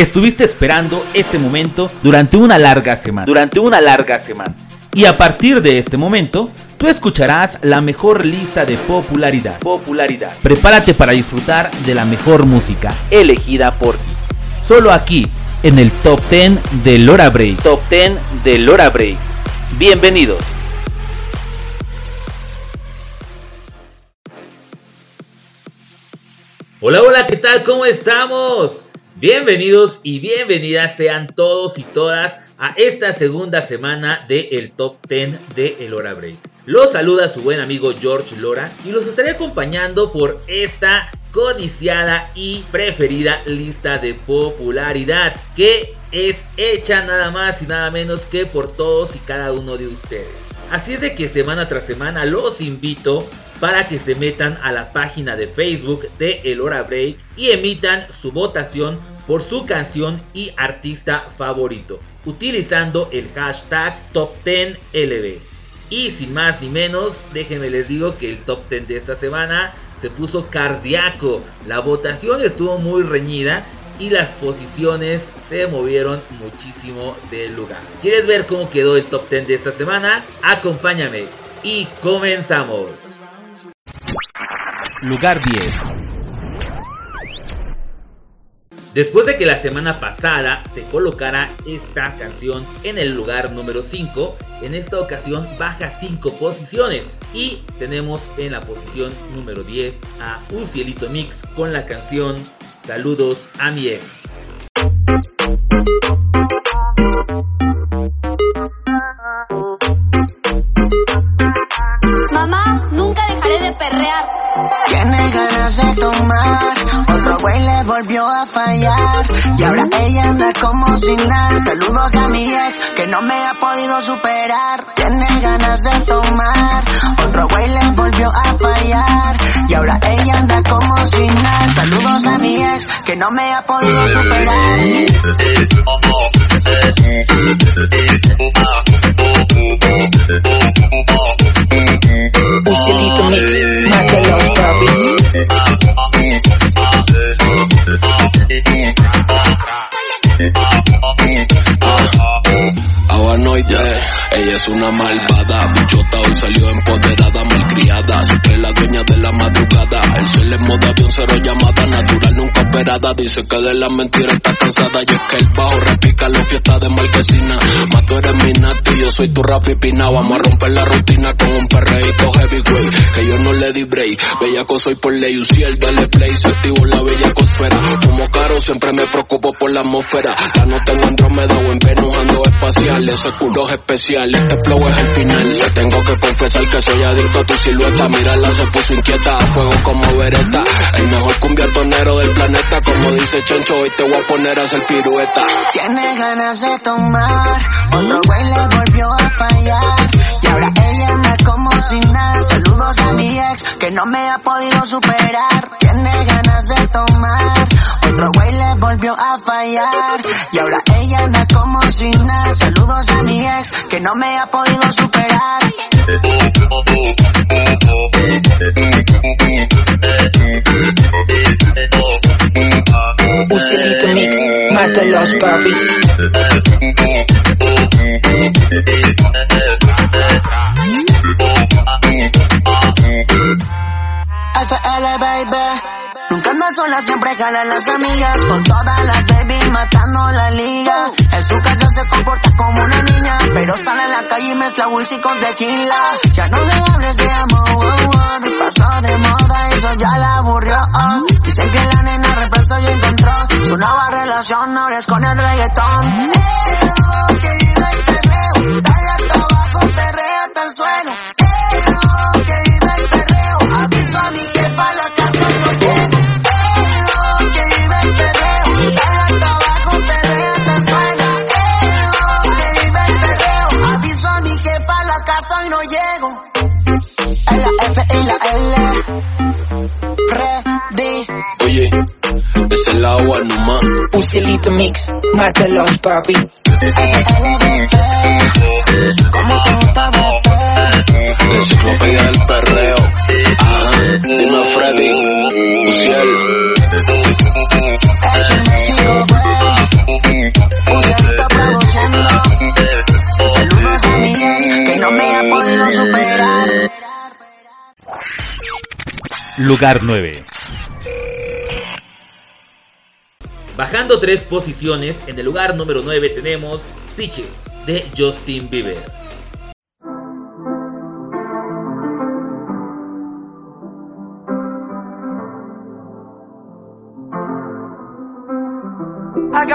Estuviste esperando este momento durante una larga semana. Durante una larga semana. Y a partir de este momento, tú escucharás la mejor lista de popularidad. Popularidad. Prepárate para disfrutar de la mejor música. Elegida por ti. Solo aquí, en el Top 10 de Lora Break. Top 10 de Lora Break. Bienvenidos. Hola, hola, ¿qué tal? ¿Cómo estamos? Bienvenidos y bienvenidas sean todos y todas a esta segunda semana de el Top 10 de El Hora Break. Los saluda su buen amigo George Lora y los estaré acompañando por esta codiciada y preferida lista de popularidad que es hecha nada más y nada menos que por todos y cada uno de ustedes. Así es de que semana tras semana los invito para que se metan a la página de Facebook de El Hora Break y emitan su votación por su canción y artista favorito, utilizando el hashtag Top10LB. Y sin más ni menos, déjenme les digo que el top 10 de esta semana se puso cardíaco. La votación estuvo muy reñida y las posiciones se movieron muchísimo del lugar. ¿Quieres ver cómo quedó el top 10 de esta semana? Acompáñame y comenzamos. Lugar 10. Después de que la semana pasada se colocara esta canción en el lugar número 5, en esta ocasión baja 5 posiciones y tenemos en la posición número 10 a Un Cielito Mix con la canción Saludos a mi ex. Y ahora ella anda como sin nada. Saludos a mi ex que no me ha podido superar. Tiene ganas de tomar, otro güey le volvió a fallar. Y ahora ella anda como sin nada. Saludos a mi ex que no me ha podido superar. Mix, Okay. Ella es una malvada, bichota hoy salió empoderada, malcriada, siempre la dueña de la madrugada, el sol en modo avión, cero llamada, natural nunca operada, dice que de la mentira está cansada, y es que el bajo repica la fiesta de marquesina, más tú eres mi nati, yo soy tu Rafi Pina, vamos a romper la rutina con un perreíto heavyweight, que yo no le di break, bellaco soy por ley, Uciel, dale play, se activo la bella cosfera, como caro, siempre me preocupo por la atmósfera, la no tengo Andrómeda o en Venus ando espacial, ese culo es especial, este flow es el final, le tengo que confesar que soy adicto a tu silueta, mírala se puso inquieta, a fuego como vereta, el mejor cumbiatonero del planeta, como dice Chencho, hoy te voy a poner a hacer pirueta. Tiene ganas de tomar, otro güey le volvió a fallar. Y ahora Saludos a mi ex que no me ha podido superar. Tiene ganas de tomar, otro güey le volvió a fallar. Y ahora ella anda como sin nada. Saludos a mi ex que no me ha podido superar. Cielito mix, mátalos, papi. FL baby. Nunca anda sola, siempre jalan las amigas. Con todas las baby matando la liga. En su casa se comporta como una niña. Pero sale a la calle y mezcla whisky con tequila. Ya no le hables de amor, oh, oh, pasó de moda, eso ya la aburrió. oh. Dicen que la nena reemplazó y encontró su nueva relación, ahora es con el reggaetón. Oh, que perreo, dale abajo, el suelo. Un cielito mix, mátalos, papi. ¿Cómo te gusta, bebé? La enciclopedia del perreo. Dima Freddy, que no me ha podido superar. Lugar 9. Bajando tres posiciones, en el lugar número 9 tenemos Pitches de Justin Bieber.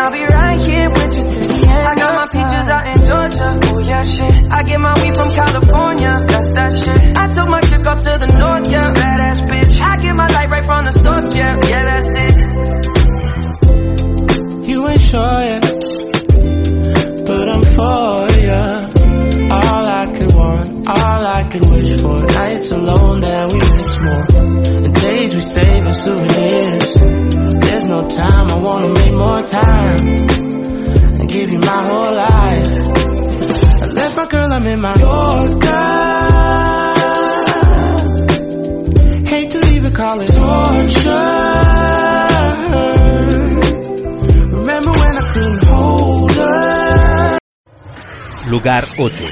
I'll be right here with you till the end. I got my peaches out in Georgia, oh yeah shit. I get my weed from California, that's that shit. I took my chick up to the north, yeah, badass bitch. My girl, I'm in my Yorker. Hate to leave it, call it torture. Remember when I couldn't hold her? Lugar 8.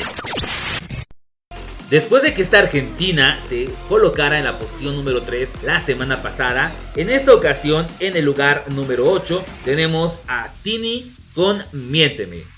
Después de que esta Argentina se colocara en la posición número 3 la semana pasada, en esta ocasión en el lugar número 8 tenemos a Tini con Miénteme.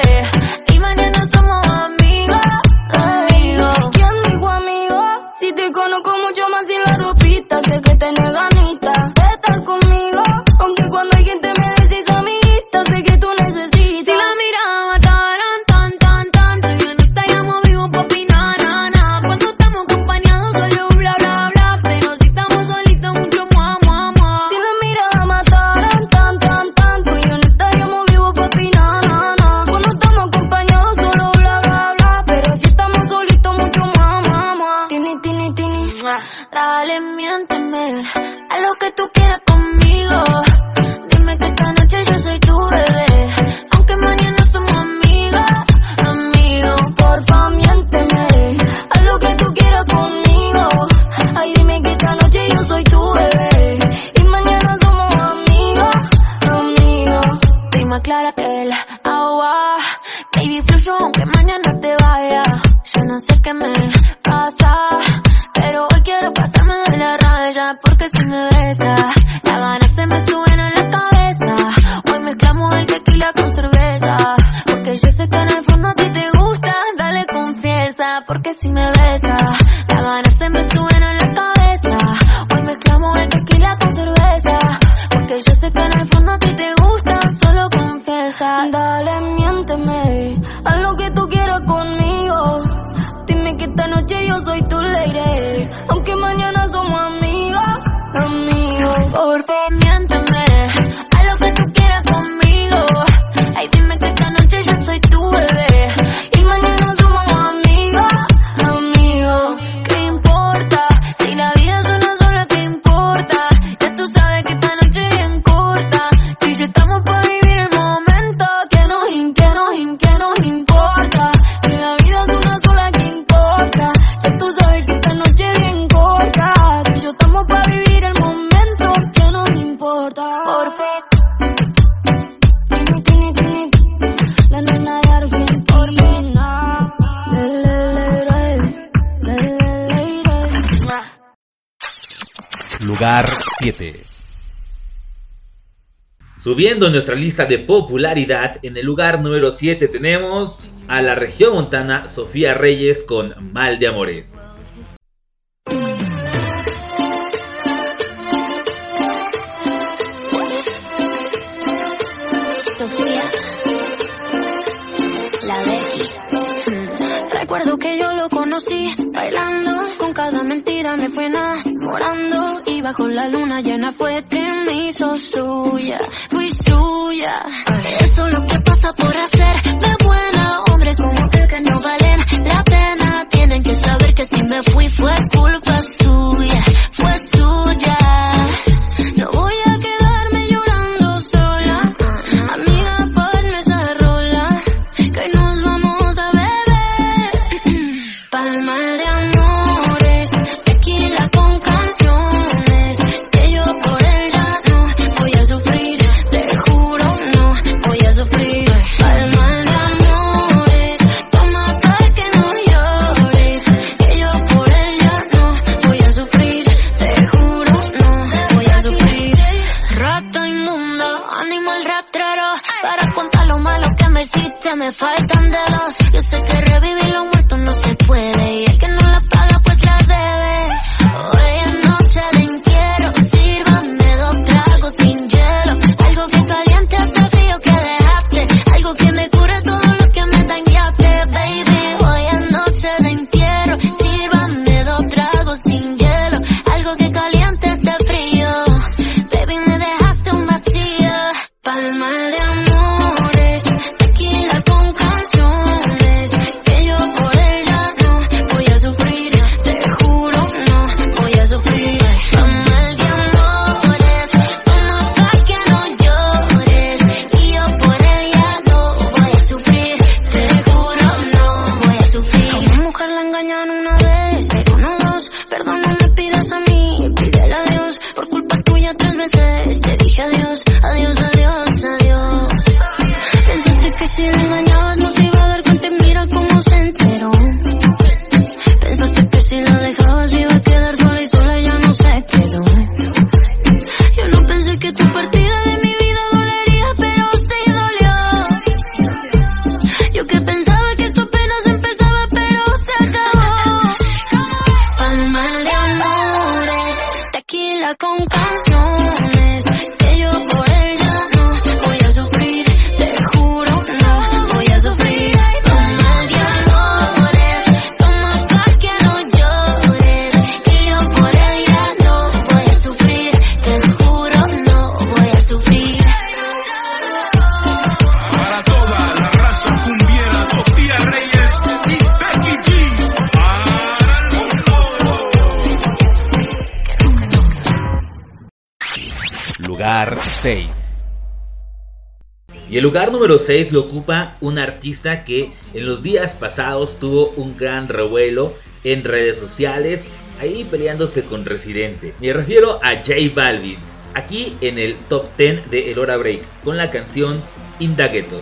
porque si me besas, Subiendo en nuestra lista de popularidad, en el lugar número 7 tenemos a la región montana Sofía Reyes con Mal de Amores. Sofía, la Becky. Recuerdo que yo lo mentira me fue enamorando bajo la luna llena fue que me hizo suya, fui suya. Eso es lo que pasa por hacer de buena, hombre como que que no valen la pena. Tienen que saber que si me fui fue culpa el lugar número 6 lo ocupa un artista que en los días pasados tuvo un gran revuelo en redes sociales, ahí peleándose con Residente. Me refiero a J Balvin, aquí en el top 10 de El Hora Break, con la canción Indagueto.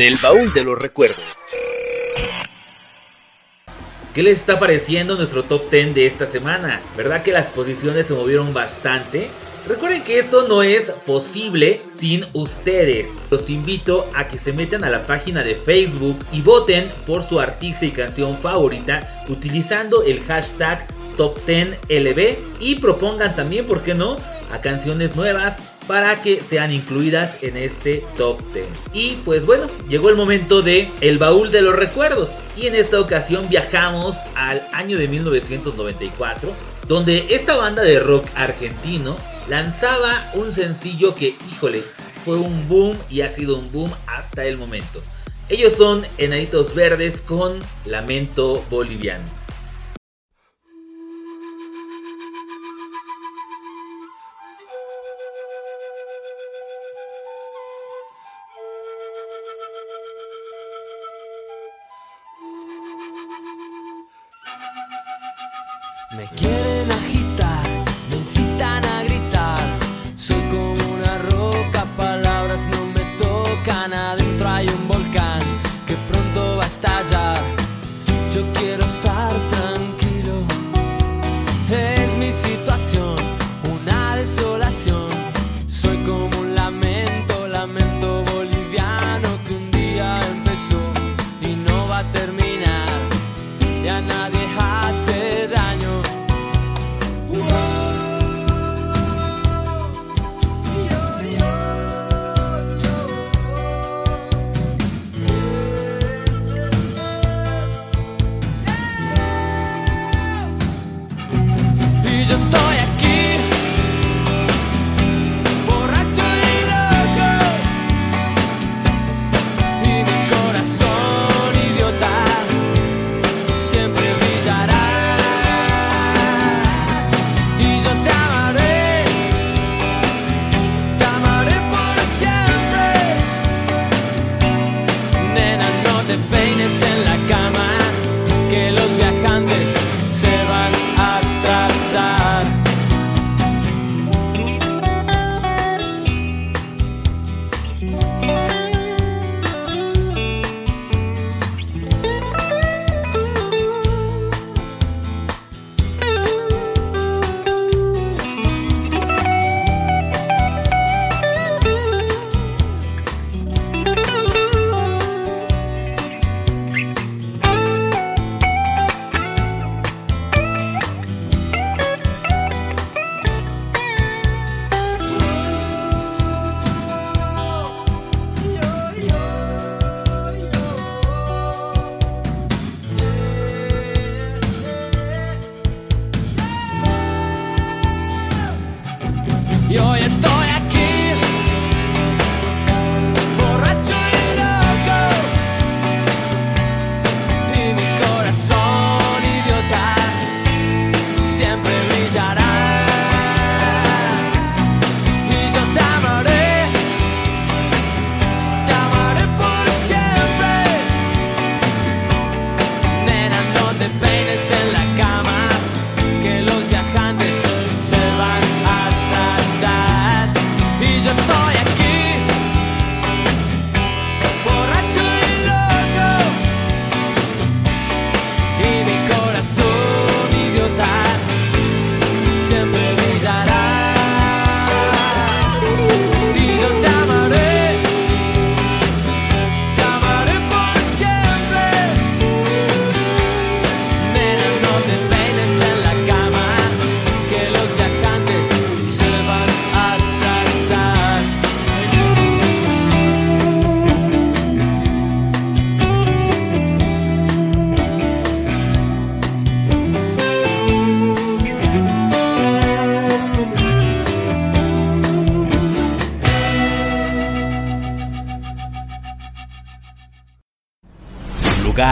Del baúl de los recuerdos. ¿Qué les está pareciendo nuestro top 10 de esta semana? ¿Verdad que las posiciones se movieron bastante? Recuerden que esto no es posible sin ustedes. Los invito a que se metan a la página de Facebook y voten por su artista y canción favorita utilizando el hashtag Top 10 LB y propongan también, ¿por qué no?, a canciones nuevas para que sean incluidas en este top 10. Y pues bueno, llegó el momento de el baúl de los recuerdos y en esta ocasión viajamos al año de 1994 donde esta banda de rock argentino lanzaba un sencillo que, híjole, fue un boom y ha sido un boom hasta el momento. Ellos son Enanitos Verdes con Lamento Boliviano.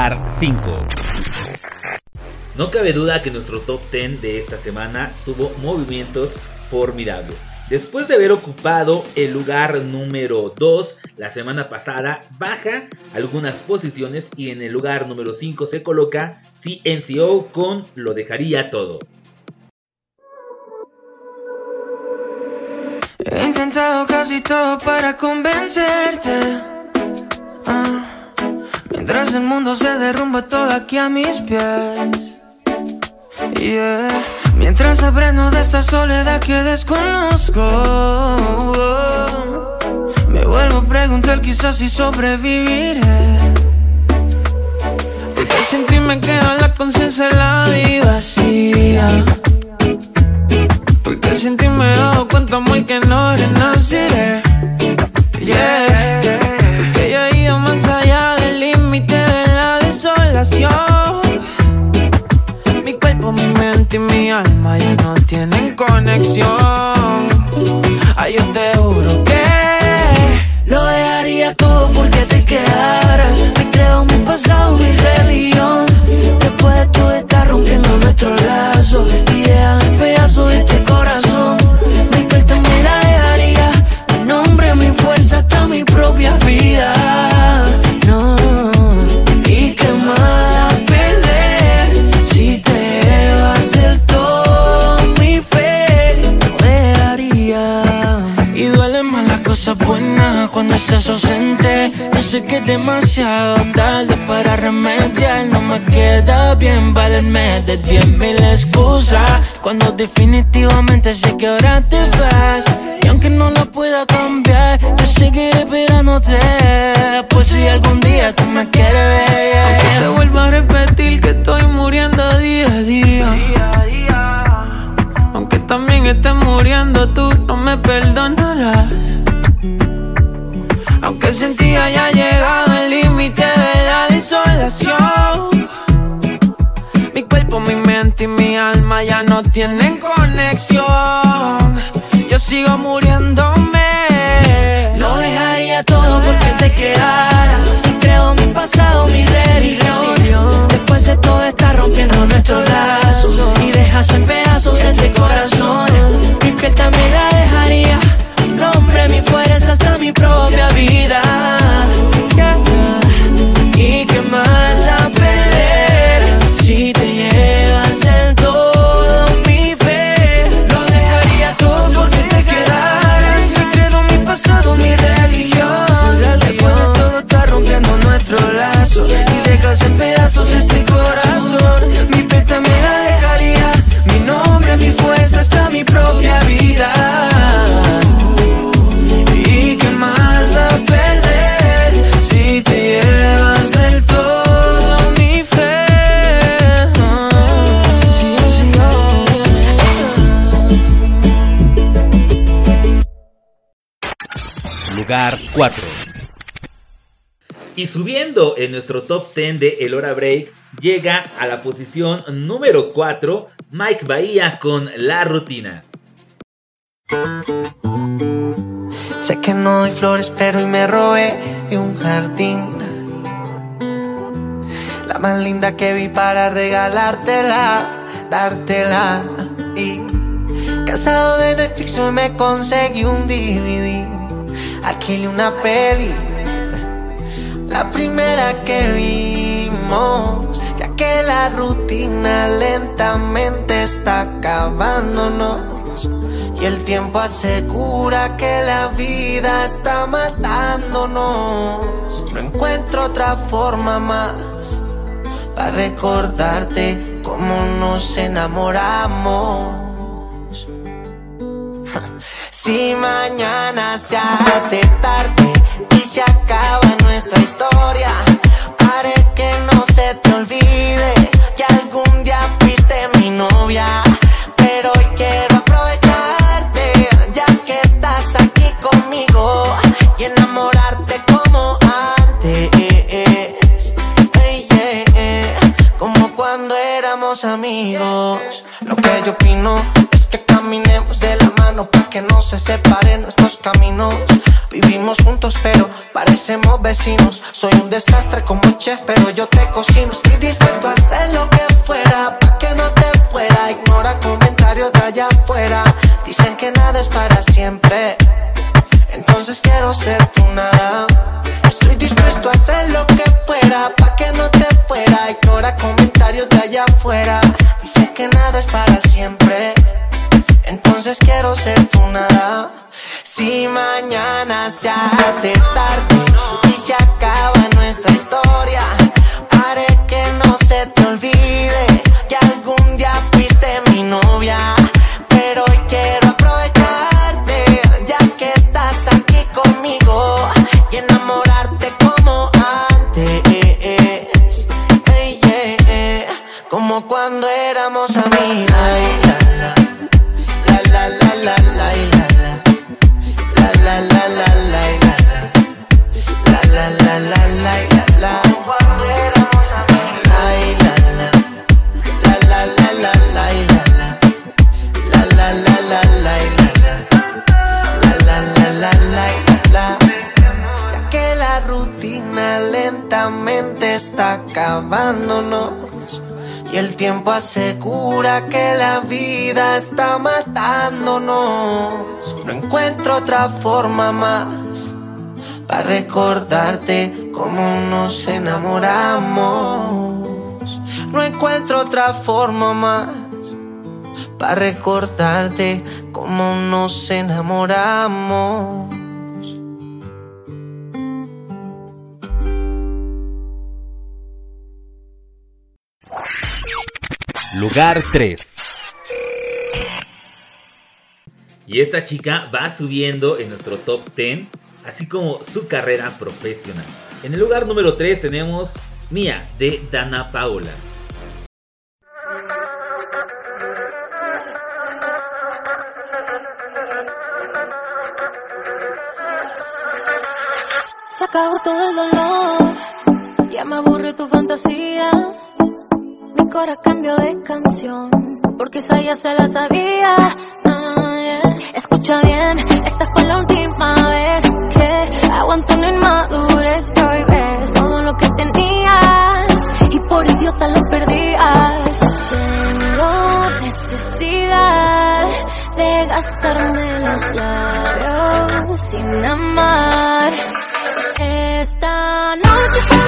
Lugar 5. No cabe duda que nuestro top 10 de esta semana tuvo movimientos formidables. Después de haber ocupado el lugar número 2 la semana pasada, baja algunas posiciones y en el lugar número 5 se coloca CNCO con Lo dejaría todo. He intentado casi todo para convencerte. Ah, mientras el mundo se derrumba todo aquí a mis pies. Yeah. Mientras aprendo de esta soledad que desconozco. Me vuelvo a preguntar quizás si sobreviviré. Porque sin ti me queda la conciencia helada y vacía. Porque sin ti me he dado cuenta muy que no renaciré. Yeah. Conexión. Demasiado tarde para remediar. No me queda bien valerme de diez mil excusas. Cuando definitivamente mente y mi alma ya no tienen conexión. Yo sigo muriéndome. Lo dejaría todo porque te quedaras. Y creo mi pasado, mi religión. Después de todo está rompiendo nuestros lazos. Y dejas en pedazos este corazón. Mi piel también la dejaría. Nombre, mi fuerza, hasta mi propia vida. Lugar 4. Y subiendo en nuestro top 10 de El Hora Break, llega a la posición número 4 Mike Bahía con La Rutina. Sé que no doy flores, pero hoy me robé de un jardín. La más linda que vi para regalártela, dártela. Y casado de Netflix hoy me conseguí un DVD. Aquí una peli, la primera que vimos. Ya que la rutina lentamente está acabándonos. Y el tiempo asegura que la vida está matándonos. No encuentro otra forma más para recordarte cómo nos enamoramos. Si mañana se hace tarde y se acaba nuestra historia, haré que no se te olvide que algún día fuiste mi novia. Pero hoy quiero aprovecharte, ya que estás aquí conmigo y enamorarte como antes. Ey, yeah, yeah, Como cuando éramos amigos. Lo que yo opino se separen nuestros caminos. Vivimos juntos, pero parecemos vecinos. Soy un desastre como chef, pero yo te cocino. Estoy la la la la la Cuando éramos amigos La la la La la la la la la La la la la la la La la la la la Ya que la rutina lentamente está acabándonos y el tiempo asegura que la vida está matándonos. No encuentro otra forma más para recordarte cómo nos enamoramos. No encuentro otra forma más para recordarte cómo nos enamoramos. Lugar 3. Y esta chica va subiendo en nuestro top 10, así como su carrera profesional. En el lugar número 3 tenemos Mía de Dana Paola. Se acabó todo el dolor, ya me aburre tu fantasía. Mi cora cambió de canción, porque esa ya se la sabía. Ah. Escucha bien, esta fue la última vez que aguanto una inmadurez. Prohíbes todo lo que tenías y por idiota lo perdías. Tengo necesidad de gastarme los labios sin amar. Esta noche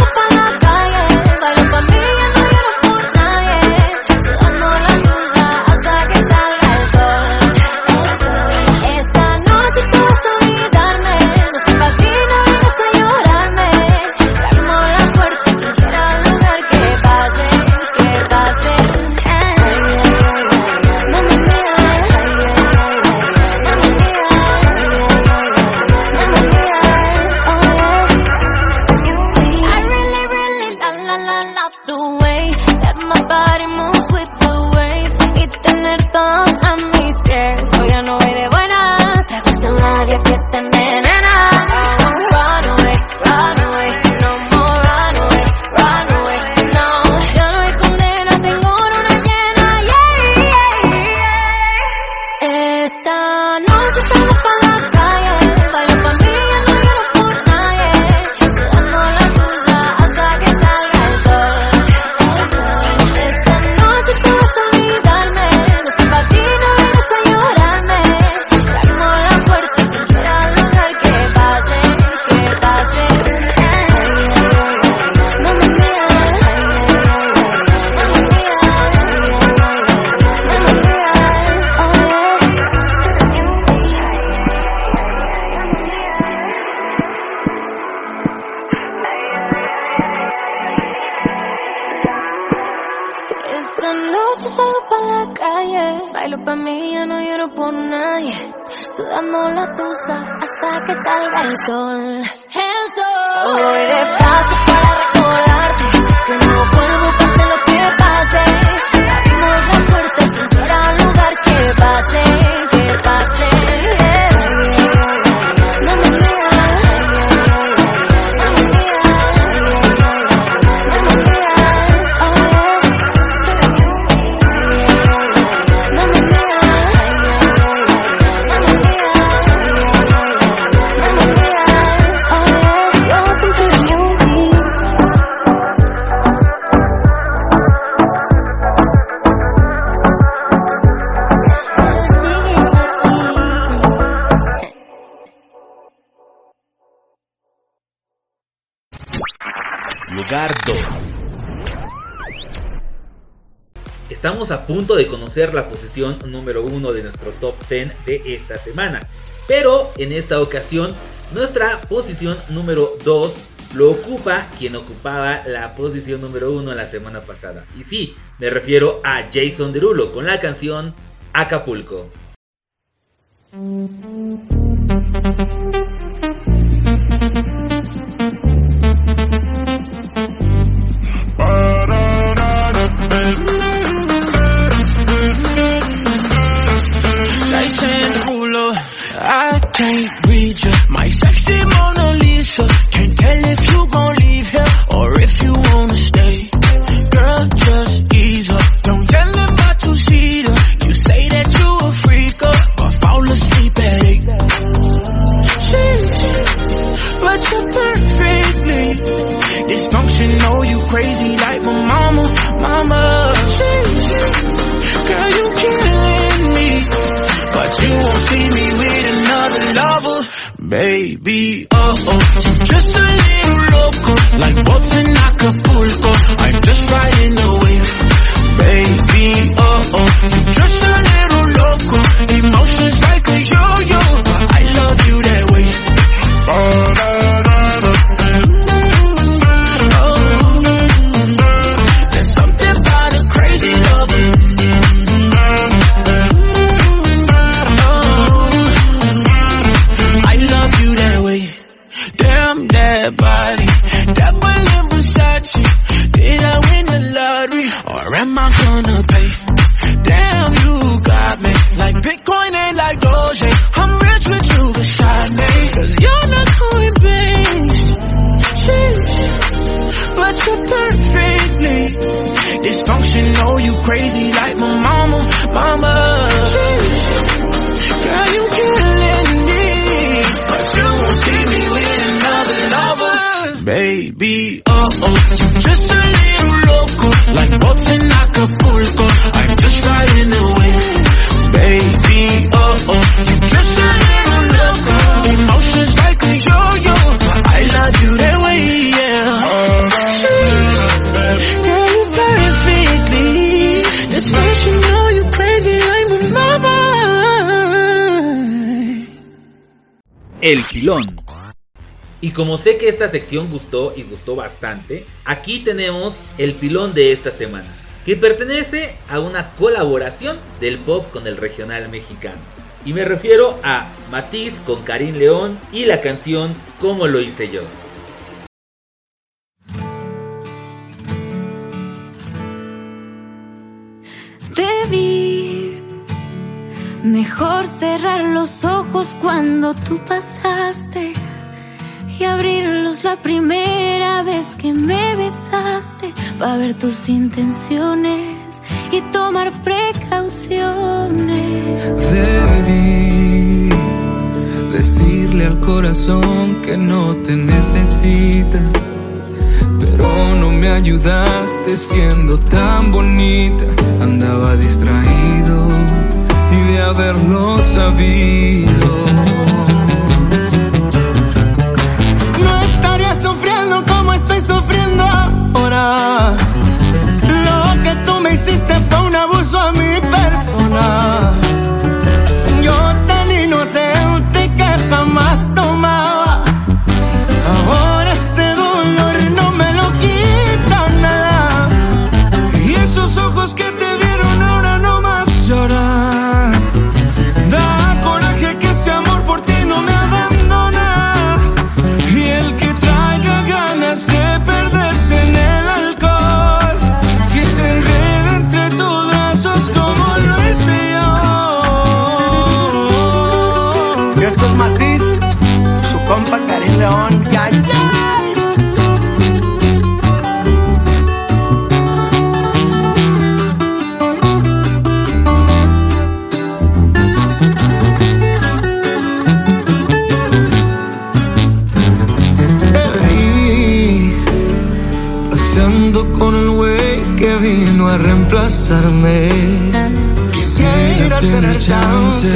A punto de conocer la posición número uno de nuestro top 10 de esta semana. Pero en esta ocasión, nuestra posición número 2 lo ocupa quien ocupaba la posición número 1 la semana pasada. Y sí, me refiero a Jason Derulo con la canción Acapulco. can't read you. My sexy mom. Y como sé que esta sección gustó y gustó bastante, aquí tenemos el pilón de esta semana, que pertenece a una colaboración del pop con el regional mexicano. Y me refiero a Matiz con Karim León y la canción Como lo hice yo. Mejor cerrar los ojos cuando tú pasaste y abrirlos la primera vez que me besaste. Para ver tus intenciones y tomar precauciones. Debí decirle al corazón que no te necesita, pero no me ayudaste siendo tan bonita, andaba distraído y de haberlo sabido. No estaría sufriendo como estoy sufriendo ahora. Lo que tú me hiciste fue un abuso a mi persona.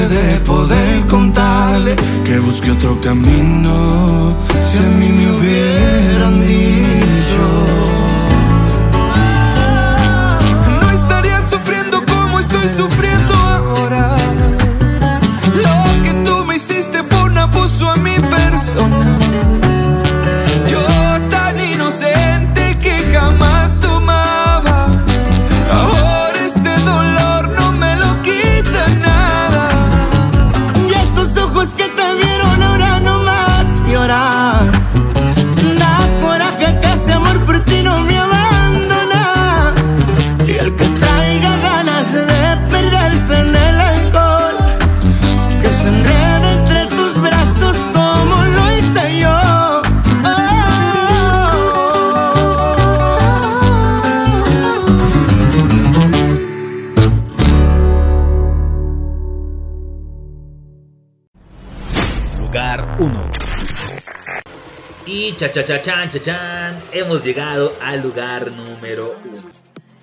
de poder contarle que busque otro camino. Cha cha cha chan cha chan, hemos llegado al lugar número 1.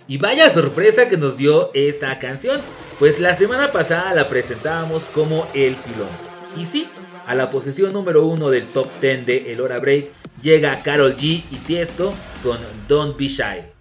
Y vaya sorpresa que nos dio esta canción, pues la semana pasada la presentábamos como El Pilón. Y sí, a la posición número 1 del top 10 de El Hora Break llega Carol G y Tiesto con Don't Be Shy.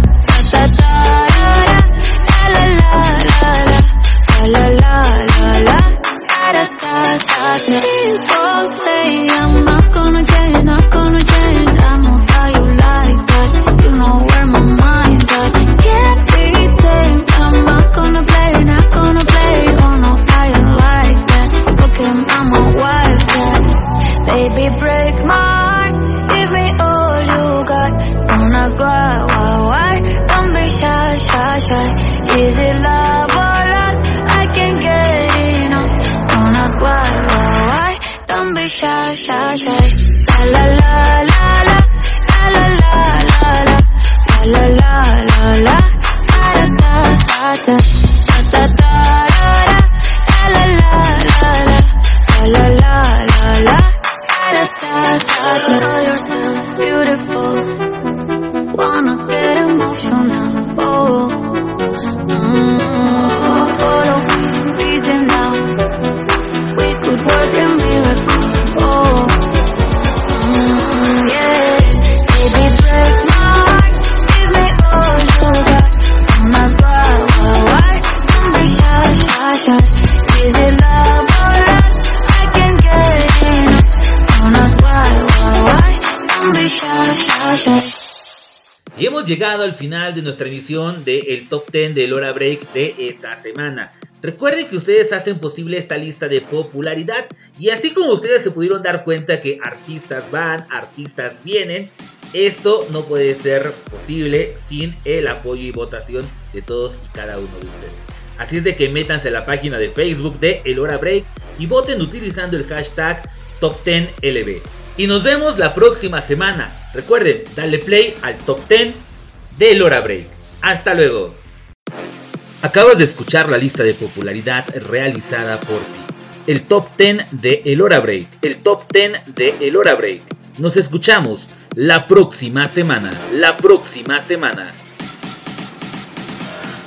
llegado al final de nuestra emisión del Top 10 del Hora Break de esta semana. Recuerden que ustedes hacen posible esta lista de popularidad y así como ustedes se pudieron dar cuenta que artistas van, artistas vienen, esto no puede ser posible sin el apoyo y votación de todos y cada uno de ustedes. Así es de que métanse a la página de Facebook de El Hora Break y voten utilizando el hashtag Top10LB. Y nos vemos la próxima semana. Recuerden, darle play al Top 10 de El Hora Break. Hasta luego. Acabas de escuchar la lista de popularidad realizada por ti. El Top 10 de El Hora Break. El Top 10 de El Hora Break. Nos escuchamos la próxima semana. La próxima semana.